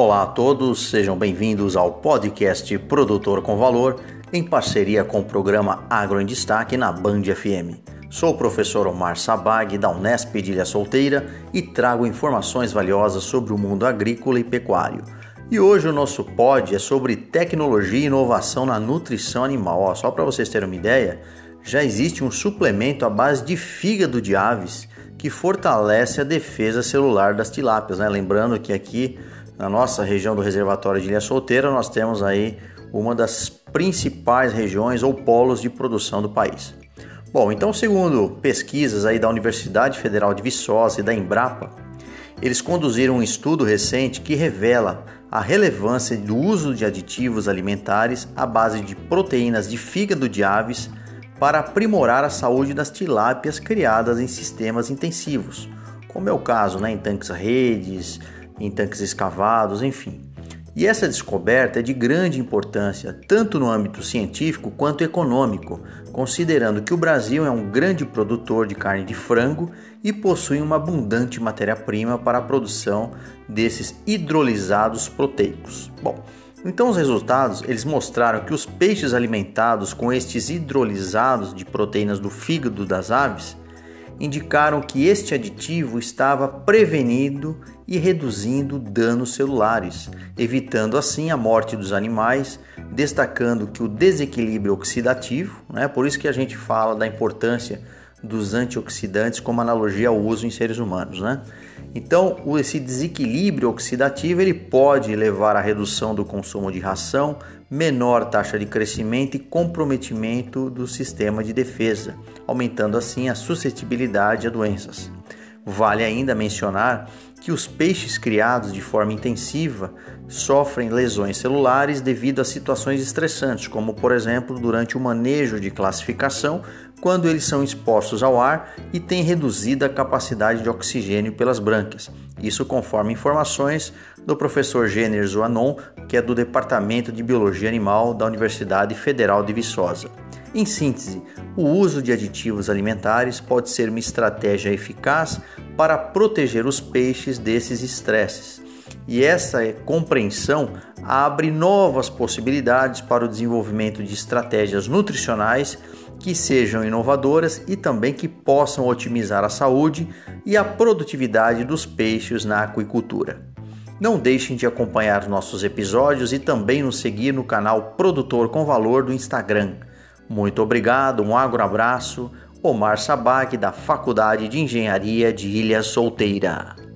Olá a todos, sejam bem-vindos ao podcast Produtor com Valor, em parceria com o programa Agro em Destaque na Band FM. Sou o professor Omar Sabag, da Unesp de Ilha Solteira, e trago informações valiosas sobre o mundo agrícola e pecuário. E hoje o nosso pod é sobre tecnologia e inovação na nutrição animal. Ó, só para vocês terem uma ideia, já existe um suplemento à base de fígado de aves que fortalece a defesa celular das tilápias. Né? Lembrando que aqui na nossa região do reservatório de Ilha Solteira nós temos aí uma das principais regiões ou polos de produção do país. Bom, então segundo pesquisas aí da Universidade Federal de Viçosa e da Embrapa, eles conduziram um estudo recente que revela a relevância do uso de aditivos alimentares à base de proteínas de fígado de aves para aprimorar a saúde das tilápias criadas em sistemas intensivos, como é o caso né, em tanques redes, em tanques escavados, enfim. E essa descoberta é de grande importância, tanto no âmbito científico quanto econômico, considerando que o Brasil é um grande produtor de carne de frango e possui uma abundante matéria-prima para a produção desses hidrolisados proteicos. Bom, então os resultados, eles mostraram que os peixes alimentados com estes hidrolisados de proteínas do fígado das aves indicaram que este aditivo estava prevenindo e reduzindo danos celulares, evitando assim a morte dos animais, destacando que o desequilíbrio oxidativo, né, por isso que a gente fala da importância dos antioxidantes como analogia ao uso em seres humanos, né? Então, esse desequilíbrio oxidativo ele pode levar à redução do consumo de ração, menor taxa de crescimento e comprometimento do sistema de defesa, aumentando assim a suscetibilidade a doenças. Vale ainda mencionar que os peixes criados de forma intensiva sofrem lesões celulares devido a situações estressantes, como por exemplo durante o manejo de classificação, quando eles são expostos ao ar e têm reduzida capacidade de oxigênio pelas brânquias. Isso conforme informações do professor Jenner Zoanon, que é do Departamento de Biologia Animal da Universidade Federal de Viçosa. Em síntese, o uso de aditivos alimentares pode ser uma estratégia eficaz para proteger os peixes desses estresses. E essa compreensão abre novas possibilidades para o desenvolvimento de estratégias nutricionais que sejam inovadoras e também que possam otimizar a saúde e a produtividade dos peixes na aquicultura. Não deixem de acompanhar nossos episódios e também nos seguir no canal Produtor com Valor do Instagram. Muito obrigado, um agro abraço. Omar Sabag, da Faculdade de Engenharia de Ilha Solteira.